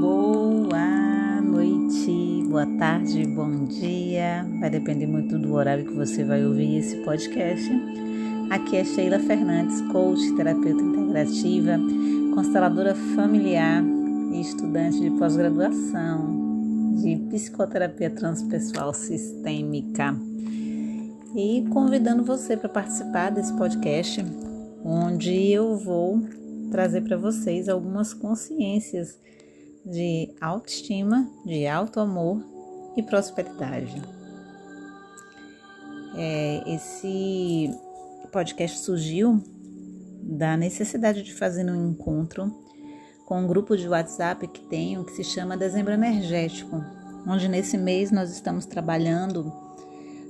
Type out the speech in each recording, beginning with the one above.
Boa noite, boa tarde, bom dia. Vai depender muito do horário que você vai ouvir esse podcast. Aqui é Sheila Fernandes, coach, terapeuta integrativa, consteladora familiar e estudante de pós-graduação de psicoterapia transpessoal sistêmica. E convidando você para participar desse podcast, onde eu vou trazer para vocês algumas consciências de autoestima, de auto-amor e prosperidade. É, esse podcast surgiu da necessidade de fazer um encontro com um grupo de WhatsApp que tenho que se chama Dezembro Energético, onde nesse mês nós estamos trabalhando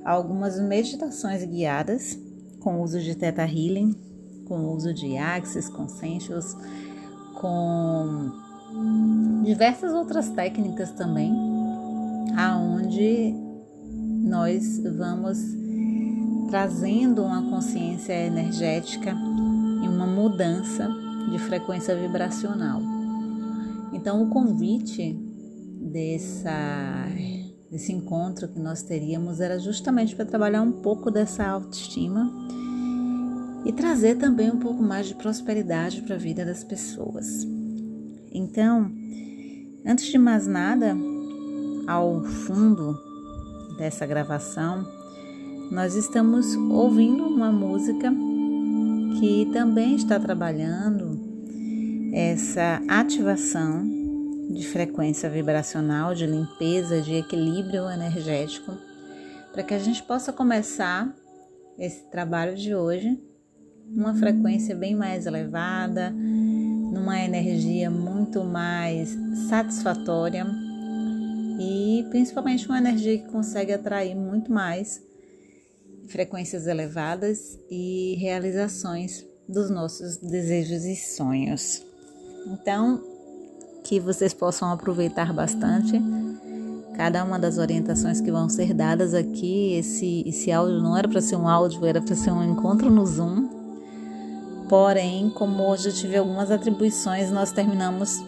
algumas meditações guiadas com uso de Theta Healing, com uso de Axis, Conscientious, com diversas outras técnicas também, aonde nós vamos trazendo uma consciência energética e uma mudança de frequência vibracional. Então, o convite dessa, desse encontro que nós teríamos era justamente para trabalhar um pouco dessa autoestima e trazer também um pouco mais de prosperidade para a vida das pessoas. Então, antes de mais nada, ao fundo dessa gravação, nós estamos ouvindo uma música que também está trabalhando essa ativação de frequência vibracional, de limpeza, de equilíbrio energético, para que a gente possa começar esse trabalho de hoje numa frequência bem mais elevada, numa energia muito mais satisfatória e principalmente uma energia que consegue atrair muito mais frequências elevadas e realizações dos nossos desejos e sonhos. Então, que vocês possam aproveitar bastante cada uma das orientações que vão ser dadas aqui. Esse, esse áudio não era para ser um áudio, era para ser um encontro no Zoom. Porém, como hoje eu tive algumas atribuições, nós terminamos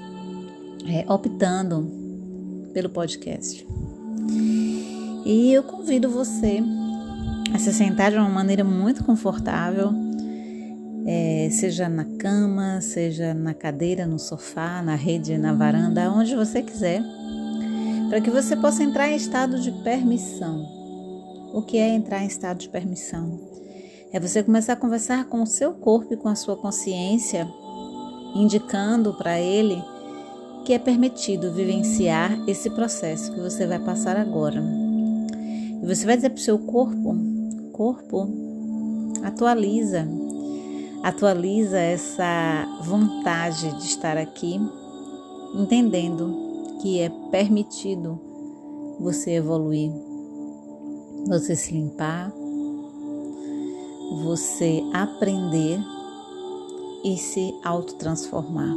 é, optando pelo podcast. E eu convido você a se sentar de uma maneira muito confortável, é, seja na cama, seja na cadeira, no sofá, na rede, na varanda, onde você quiser, para que você possa entrar em estado de permissão. O que é entrar em estado de permissão? É você começar a conversar com o seu corpo e com a sua consciência, indicando para ele que é permitido vivenciar esse processo que você vai passar agora. E você vai dizer para o seu corpo corpo atualiza, atualiza essa vontade de estar aqui, entendendo que é permitido você evoluir, você se limpar, você aprender e se autotransformar.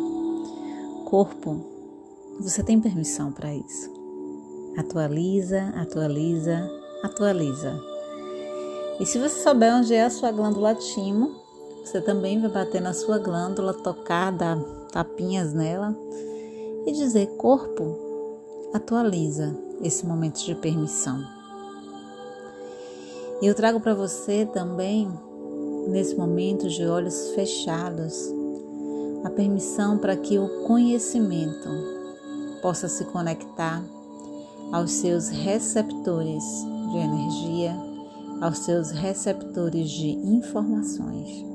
Corpo, você tem permissão para isso. Atualiza, atualiza, atualiza. E se você souber onde é a sua glândula timo, você também vai bater na sua glândula, tocar, dar tapinhas nela e dizer: corpo, atualiza esse momento de permissão. E eu trago para você também, nesse momento de olhos fechados, a permissão para que o conhecimento possa se conectar aos seus receptores de energia aos seus receptores de informações.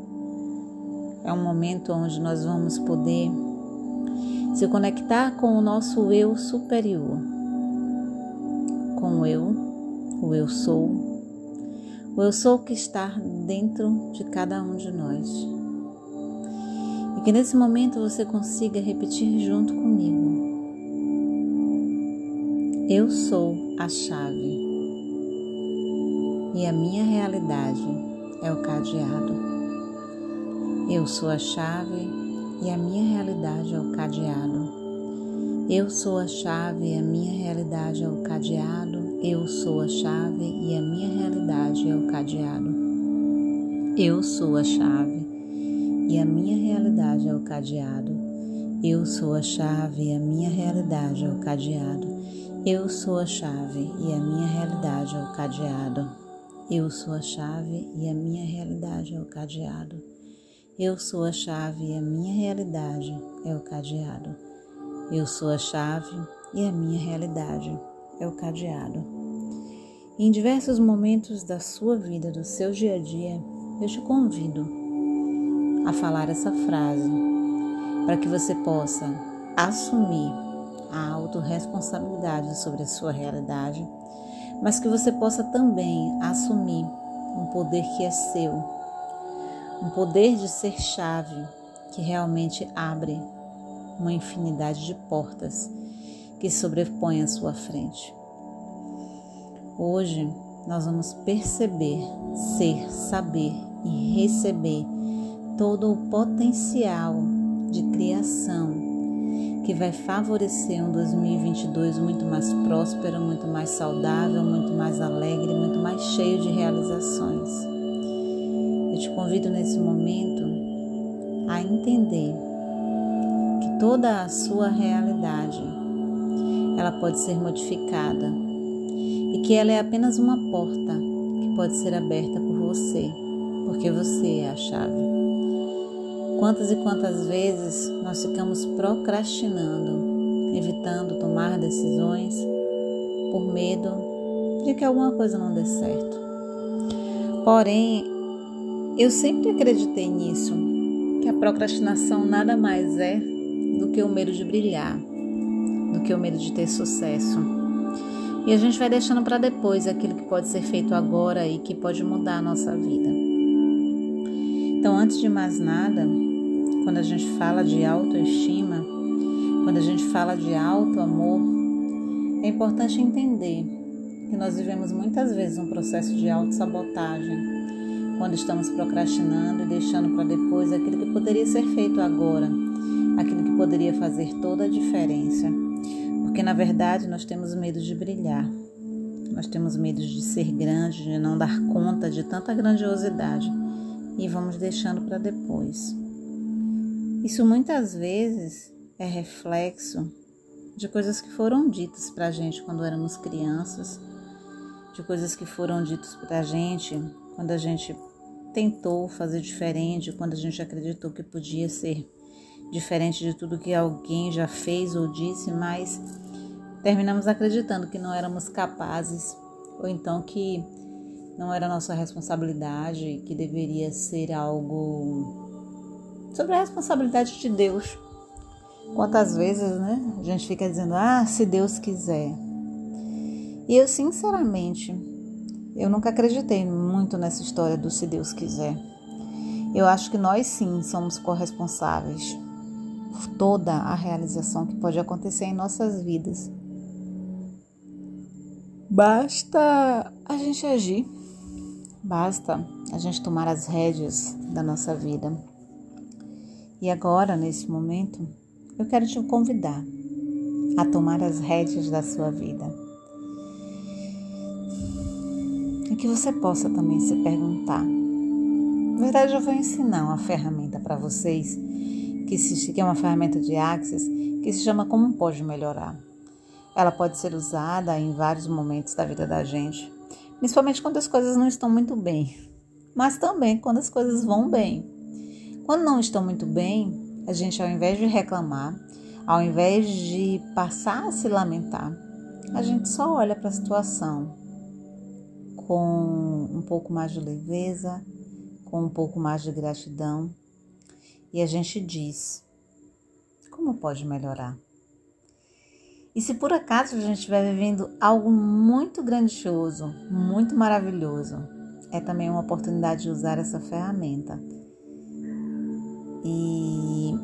É um momento onde nós vamos poder se conectar com o nosso eu superior, com o eu, o eu sou, o eu sou que está dentro de cada um de nós. E que nesse momento você consiga repetir junto comigo. Eu sou a chave e a minha realidade é o cadeado. Eu sou a chave e a minha realidade é o cadeado. Eu sou a chave e a minha realidade é o cadeado. Eu sou a chave e a minha realidade é o cadeado. Eu sou a chave e a minha realidade é o cadeado. Eu sou a chave e a minha realidade é o cadeado. Eu sou a chave e a minha realidade é o cadeado. Eu sou a chave e a minha realidade é o cadeado. Eu sou a chave e a minha realidade é o cadeado. Eu sou a chave e a minha realidade é o cadeado. Em diversos momentos da sua vida, do seu dia a dia, eu te convido a falar essa frase para que você possa assumir a autorresponsabilidade sobre a sua realidade, mas que você possa também assumir um poder que é seu um poder de ser chave que realmente abre uma infinidade de portas que sobrepõem à sua frente. Hoje nós vamos perceber, ser, saber e receber todo o potencial de criação que vai favorecer um 2022 muito mais próspero, muito mais saudável, muito mais alegre, muito mais cheio de realizações. Eu te convido nesse momento a entender que toda a sua realidade ela pode ser modificada e que ela é apenas uma porta que pode ser aberta por você, porque você é a chave. Quantas e quantas vezes nós ficamos procrastinando, evitando tomar decisões por medo de que alguma coisa não dê certo. Porém, eu sempre acreditei nisso, que a procrastinação nada mais é do que o medo de brilhar, do que o medo de ter sucesso. E a gente vai deixando para depois aquilo que pode ser feito agora e que pode mudar a nossa vida. Então, antes de mais nada, quando a gente fala de autoestima, quando a gente fala de auto amor, é importante entender que nós vivemos muitas vezes um processo de autossabotagem quando estamos procrastinando e deixando para depois aquilo que poderia ser feito agora, aquilo que poderia fazer toda a diferença. Porque na verdade nós temos medo de brilhar, nós temos medo de ser grande, de não dar conta de tanta grandiosidade e vamos deixando para depois. Isso muitas vezes é reflexo de coisas que foram ditas para a gente quando éramos crianças, de coisas que foram ditas para a gente quando a gente tentou fazer diferente, quando a gente acreditou que podia ser diferente de tudo que alguém já fez ou disse, mas terminamos acreditando que não éramos capazes ou então que não era nossa responsabilidade, que deveria ser algo sobre a responsabilidade de Deus. Quantas vezes, né? A gente fica dizendo: "Ah, se Deus quiser". E eu sinceramente eu nunca acreditei muito nessa história do se Deus quiser. Eu acho que nós sim somos corresponsáveis por toda a realização que pode acontecer em nossas vidas. Basta a gente agir, basta a gente tomar as rédeas da nossa vida. E agora, nesse momento, eu quero te convidar a tomar as rédeas da sua vida que você possa também se perguntar. Na verdade, eu vou ensinar uma ferramenta para vocês, que, se, que é uma ferramenta de Axis, que se chama Como Pode Melhorar. Ela pode ser usada em vários momentos da vida da gente, principalmente quando as coisas não estão muito bem, mas também quando as coisas vão bem. Quando não estão muito bem, a gente, ao invés de reclamar, ao invés de passar a se lamentar, a gente só olha para a situação com um pouco mais de leveza, com um pouco mais de gratidão e a gente diz: como pode melhorar? E se por acaso a gente estiver vivendo algo muito grandioso, muito maravilhoso, é também uma oportunidade de usar essa ferramenta. E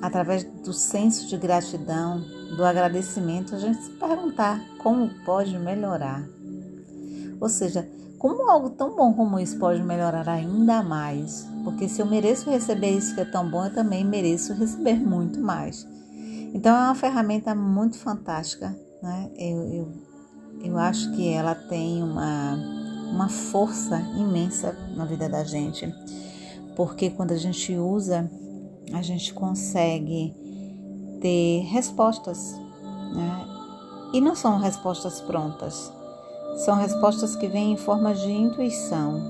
através do senso de gratidão, do agradecimento, a gente se perguntar como pode melhorar. Ou seja, como algo tão bom como isso pode melhorar ainda mais? Porque se eu mereço receber isso que é tão bom, eu também mereço receber muito mais. Então é uma ferramenta muito fantástica, né? Eu, eu, eu acho que ela tem uma, uma força imensa na vida da gente, porque quando a gente usa, a gente consegue ter respostas, né? E não são respostas prontas, são respostas que vêm em forma de intuição,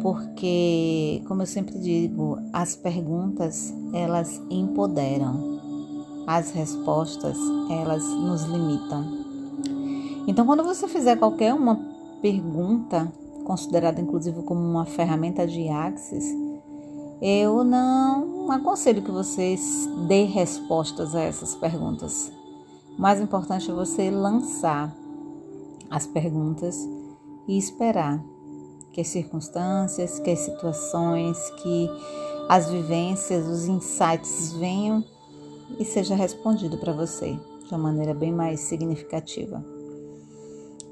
porque, como eu sempre digo, as perguntas elas empoderam, as respostas elas nos limitam. Então, quando você fizer qualquer uma pergunta, considerada inclusive como uma ferramenta de Axis, eu não aconselho que você dê respostas a essas perguntas. O mais importante é você lançar as perguntas e esperar que as circunstâncias, que as situações, que as vivências, os insights venham e seja respondido para você de uma maneira bem mais significativa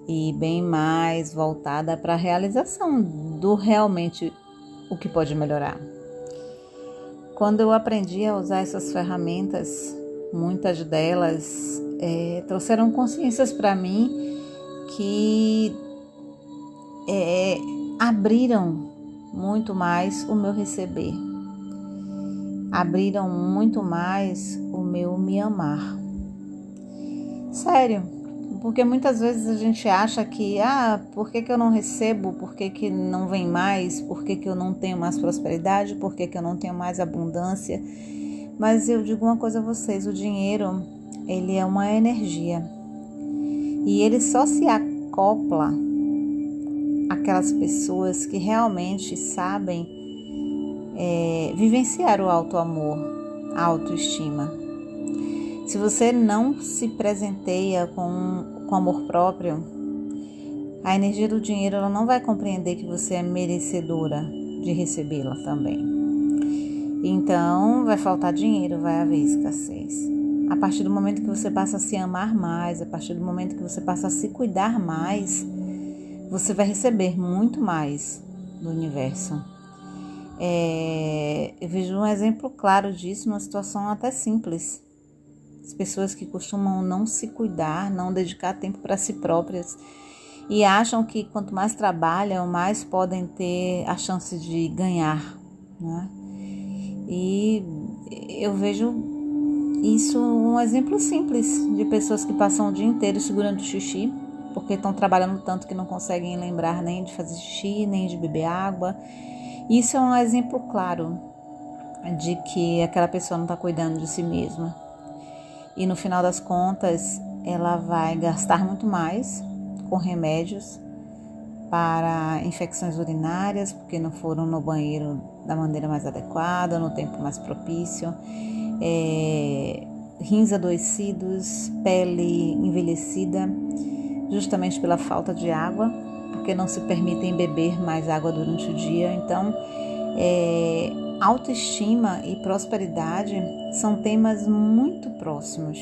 e bem mais voltada para a realização do realmente o que pode melhorar. Quando eu aprendi a usar essas ferramentas, muitas delas é, trouxeram consciências para mim que é, abriram muito mais o meu receber, abriram muito mais o meu me amar. Sério, porque muitas vezes a gente acha que, ah, por que, que eu não recebo? Por que, que não vem mais? Por que, que eu não tenho mais prosperidade? Por que, que eu não tenho mais abundância? Mas eu digo uma coisa a vocês: o dinheiro, ele é uma energia. E ele só se acopla aquelas pessoas que realmente sabem é, vivenciar o alto amor, a autoestima. Se você não se presenteia com, com amor próprio, a energia do dinheiro ela não vai compreender que você é merecedora de recebê-la também. Então, vai faltar dinheiro, vai haver escassez. A partir do momento que você passa a se amar mais, a partir do momento que você passa a se cuidar mais, você vai receber muito mais do universo. É, eu vejo um exemplo claro disso, uma situação até simples. As pessoas que costumam não se cuidar, não dedicar tempo para si próprias e acham que quanto mais trabalham, mais podem ter a chance de ganhar. Né? E eu vejo isso um exemplo simples de pessoas que passam o dia inteiro segurando xixi porque estão trabalhando tanto que não conseguem lembrar nem de fazer xixi, nem de beber água. Isso é um exemplo claro de que aquela pessoa não está cuidando de si mesma. E no final das contas, ela vai gastar muito mais com remédios para infecções urinárias, porque não foram no banheiro da maneira mais adequada, no tempo mais propício, é, rins adoecidos, pele envelhecida justamente pela falta de água, porque não se permitem beber mais água durante o dia. Então, é, autoestima e prosperidade são temas muito próximos.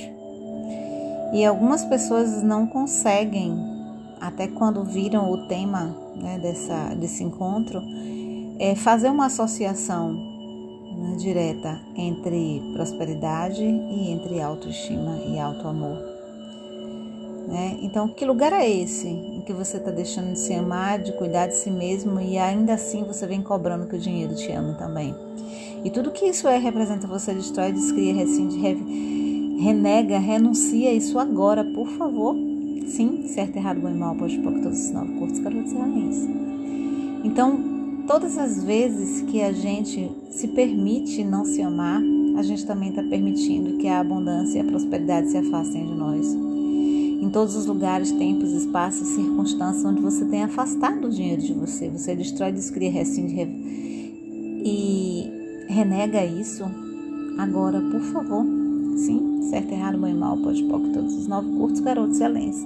E algumas pessoas não conseguem, até quando viram o tema né, dessa, desse encontro, é fazer uma associação né, direta entre prosperidade e entre autoestima e autoamor. Né? Então, que lugar é esse que você está deixando de se amar, de cuidar de si mesmo e ainda assim você vem cobrando que o dinheiro te ame também? E tudo que isso é representa você destrói, descria, rescinde, re, renega, renuncia isso agora, por favor. Sim, certo, errado, bom e mal, pode pôr todos os nove curtos, garotos e Então, todas as vezes que a gente se permite não se amar, a gente também está permitindo que a abundância e a prosperidade se afastem de nós em todos os lugares, tempos, espaços, circunstâncias onde você tem afastado o dinheiro de você. Você destrói, descria, rescinde e renega isso. Agora, por favor, sim, certo, errado, bom mal, pode pouco, todos os nove curtos, garotos excelentes.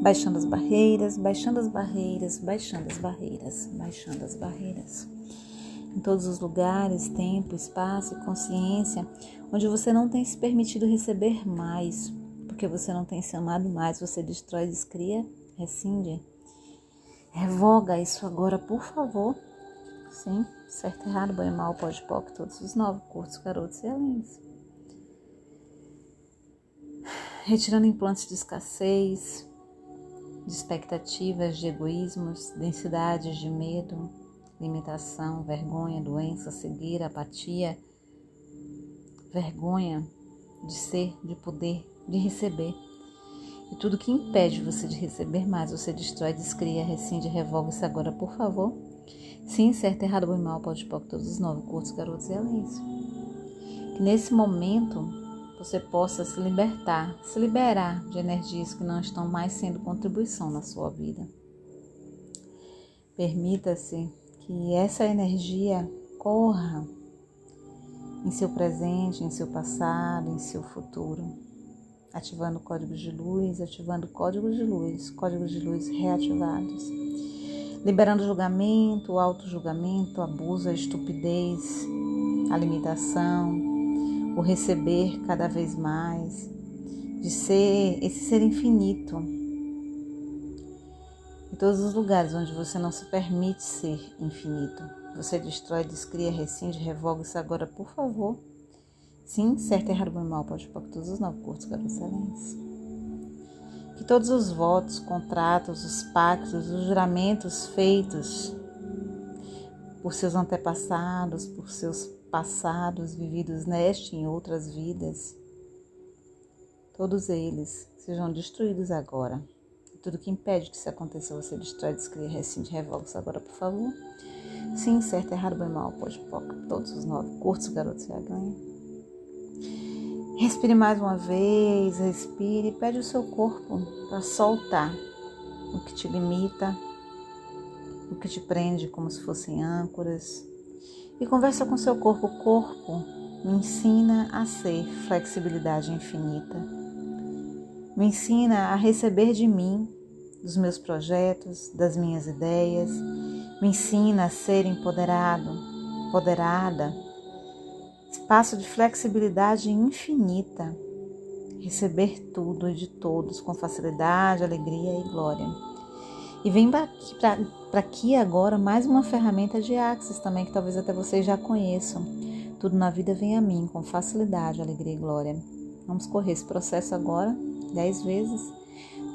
Baixando as barreiras, baixando as barreiras, baixando as barreiras, baixando as barreiras. Em todos os lugares, tempo, espaço e consciência, onde você não tem se permitido receber mais, porque você não tem se amado mais, você destrói, descria, rescinde. Revoga isso agora, por favor. Sim, certo, errado, bom e mal, pode, pop, todos os nove, curtos, garotos e alens. Retirando implantes de escassez, de expectativas, de egoísmos, densidades de medo, limitação, vergonha, doença, cegueira, apatia, vergonha, de ser, de poder, de receber. E tudo que impede você de receber mais, você destrói, descria, rescinde, revoga-se agora, por favor. Sim, certo, errado, bom e mal, pode pôr todos os nove curtos, garotos e alens. Que nesse momento você possa se libertar, se liberar de energias que não estão mais sendo contribuição na sua vida. Permita-se que essa energia corra em seu presente, em seu passado, em seu futuro, ativando códigos de luz, ativando códigos de luz, códigos de luz reativados, liberando julgamento, auto-julgamento, abuso, a estupidez, a limitação, o receber cada vez mais, de ser esse ser infinito em todos os lugares onde você não se permite ser infinito. Você destrói, descria, rescinde, revoga-se agora, por favor. Sim, certo, errado, bom e mal, pode pôr todos os nove curtos, garoto excelência. Que todos os votos, contratos, os pactos, os juramentos feitos por seus antepassados, por seus passados vividos neste e em outras vidas, todos eles sejam destruídos agora tudo que impede que isso aconteça, você destrói, descria, rescinde, revoga-se agora, por favor. Sim, certo, errado, bem, mal, pode, poca, todos os nove, curtos, garotos, e ganha. Respire mais uma vez, respire, pede o seu corpo para soltar o que te limita, o que te prende como se fossem âncoras. E conversa com seu corpo. O corpo me ensina a ser flexibilidade infinita. Me ensina a receber de mim dos meus projetos, das minhas ideias, me ensina a ser empoderado, empoderada, espaço de flexibilidade infinita, receber tudo e de todos com facilidade, alegria e glória. E vem para aqui agora mais uma ferramenta de Axis também, que talvez até vocês já conheçam. Tudo na vida vem a mim com facilidade, alegria e glória. Vamos correr esse processo agora, dez vezes.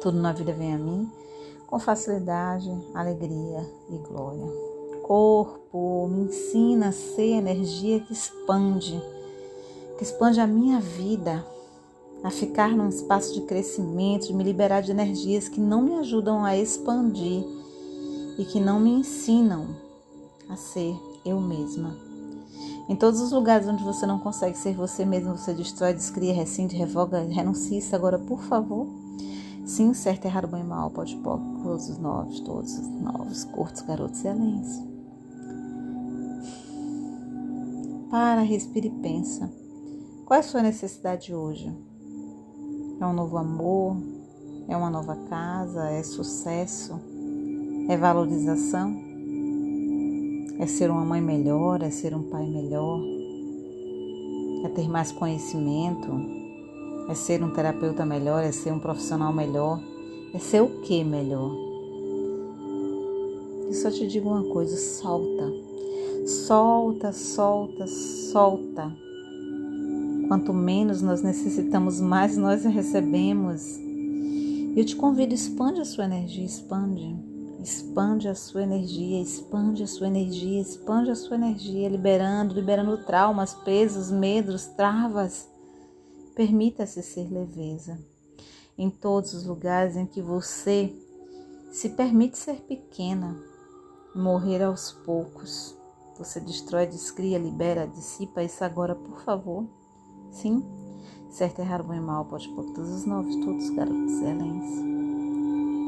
Tudo na vida vem a mim com facilidade, alegria e glória. Corpo, me ensina a ser energia que expande, que expande a minha vida, a ficar num espaço de crescimento, de me liberar de energias que não me ajudam a expandir e que não me ensinam a ser eu mesma. Em todos os lugares onde você não consegue ser você mesmo, você destrói, descria, rescinde, revoga, renuncia isso agora, por favor. Sim, certo, errado, bom e mal, pode pôr, todos os novos, todos os novos, curtos, garotos e aléns. Para, respira e pensa. Qual é a sua necessidade hoje? É um novo amor? É uma nova casa? É sucesso? É valorização? É ser uma mãe melhor? É ser um pai melhor? É ter mais conhecimento? É ser um terapeuta melhor, é ser um profissional melhor, é ser o que melhor? E só te digo uma coisa: solta, solta, solta, solta. Quanto menos nós necessitamos, mais nós recebemos. Eu te convido, expande a sua energia, expande. Expande a sua energia, expande a sua energia, expande a sua energia, liberando, liberando traumas, pesos, medos, travas. Permita-se ser leveza. Em todos os lugares em que você se permite ser pequena, morrer aos poucos. Você destrói, descria, libera, dissipa isso agora, por favor. Sim? Certo, errado, bom e mal, pode pôr todos os novos, todos garotos excelentes.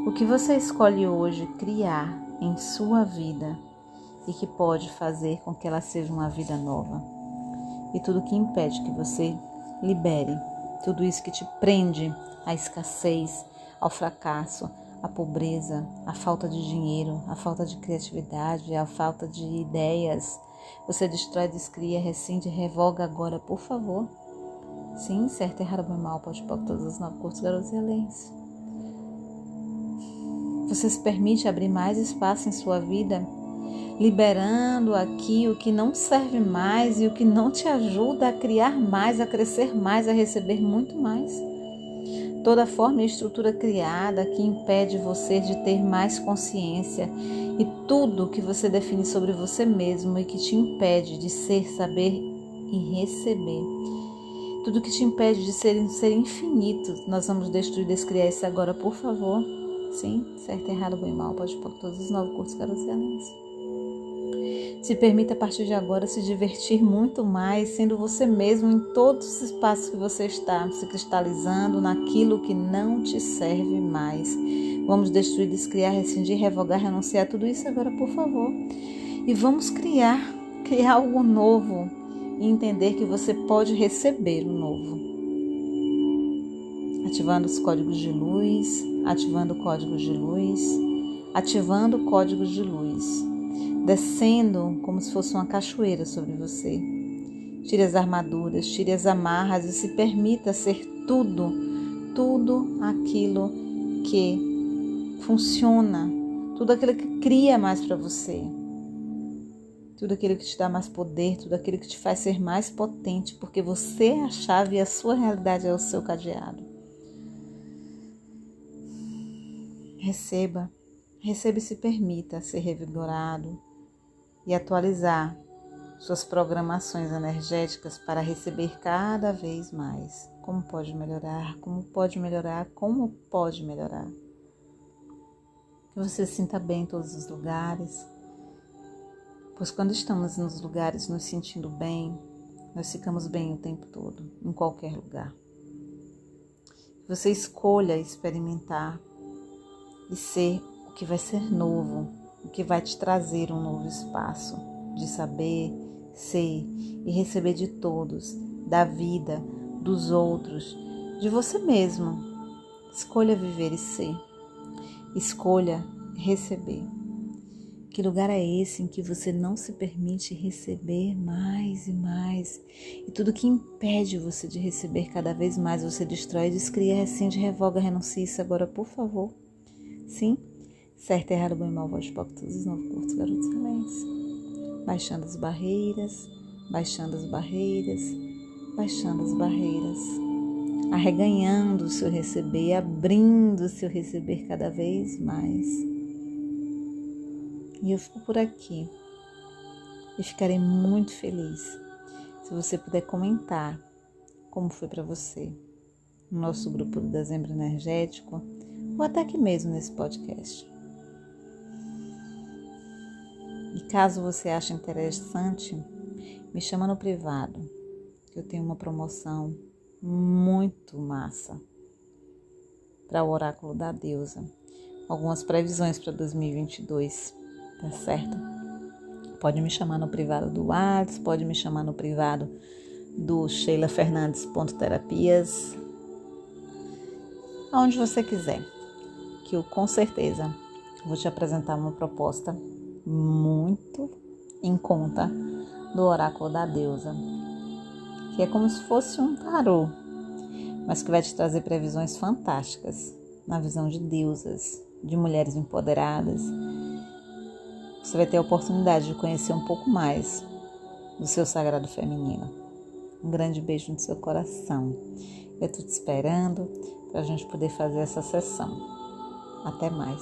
O que você escolhe hoje criar em sua vida e que pode fazer com que ela seja uma vida nova. E tudo que impede que você libere tudo isso que te prende à escassez, ao fracasso, à pobreza, à falta de dinheiro, à falta de criatividade, à falta de ideias. Você destrói, descria, rescinde, revoga agora, por favor. Sim, certo, errado, bom e mal, pode pôr todas as nove cortes, garotos e alens. Você se permite abrir mais espaço em sua vida, liberando aqui o que não serve mais e o que não te ajuda a criar mais, a crescer mais, a receber muito mais. Toda forma e estrutura criada que impede você de ter mais consciência e tudo que você define sobre você mesmo e que te impede de ser, saber e receber. Tudo que te impede de ser, ser infinito, nós vamos destruir, descriar isso agora, por favor. Sim, certo, errado, bom e mal, pode pôr todos os nove cursos carocianos. Se permita a partir de agora se divertir muito mais, sendo você mesmo em todos os espaços que você está, se cristalizando naquilo que não te serve mais. Vamos destruir, descriar, rescindir, revogar, renunciar tudo isso agora, por favor. E vamos criar, criar algo novo e entender que você pode receber o novo. Ativando os códigos de luz, ativando códigos de luz, ativando códigos de luz, descendo como se fosse uma cachoeira sobre você. Tire as armaduras, tire as amarras e se permita ser tudo, tudo aquilo que funciona, tudo aquilo que cria mais para você tudo aquilo que te dá mais poder, tudo aquilo que te faz ser mais potente, porque você é a chave e a sua realidade é o seu cadeado. Receba, receba e se permita ser revigorado e atualizar suas programações energéticas para receber cada vez mais. Como pode melhorar? Como pode melhorar? Como pode melhorar? Que você se sinta bem em todos os lugares Pois quando estamos nos lugares nos sentindo bem, nós ficamos bem o tempo todo, em qualquer lugar. Você escolha experimentar e ser o que vai ser novo, o que vai te trazer um novo espaço de saber, ser e receber de todos, da vida, dos outros, de você mesmo. Escolha viver e ser. Escolha receber. Que lugar é esse em que você não se permite receber mais e mais? E tudo que impede você de receber cada vez mais, você destrói, descria, rescinde, revoga, renuncia isso agora, por favor. Sim? Certo, errado, bom e mal, voz de pouco, todos os novos curtos, garotos excelentes. Baixando as barreiras, baixando as barreiras, baixando as barreiras. Arreganhando o seu receber, abrindo o seu receber cada vez mais e eu fico por aqui. E ficarei muito feliz se você puder comentar como foi para você no nosso grupo do Dezembro Energético ou até aqui mesmo nesse podcast. E caso você ache interessante, me chama no privado, que eu tenho uma promoção muito massa para o oráculo da deusa. Algumas previsões para 2022 tá certo? Pode me chamar no privado do WhatsApp, pode me chamar no privado do Sheila Fernandes Terapias, aonde você quiser, que eu com certeza vou te apresentar uma proposta muito em conta do oráculo da deusa, que é como se fosse um tarô, mas que vai te trazer previsões fantásticas na visão de deusas, de mulheres empoderadas você vai ter a oportunidade de conhecer um pouco mais do seu sagrado feminino. Um grande beijo no seu coração. Eu estou te esperando para a gente poder fazer essa sessão. Até mais.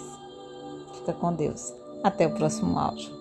Fica com Deus. Até o próximo áudio.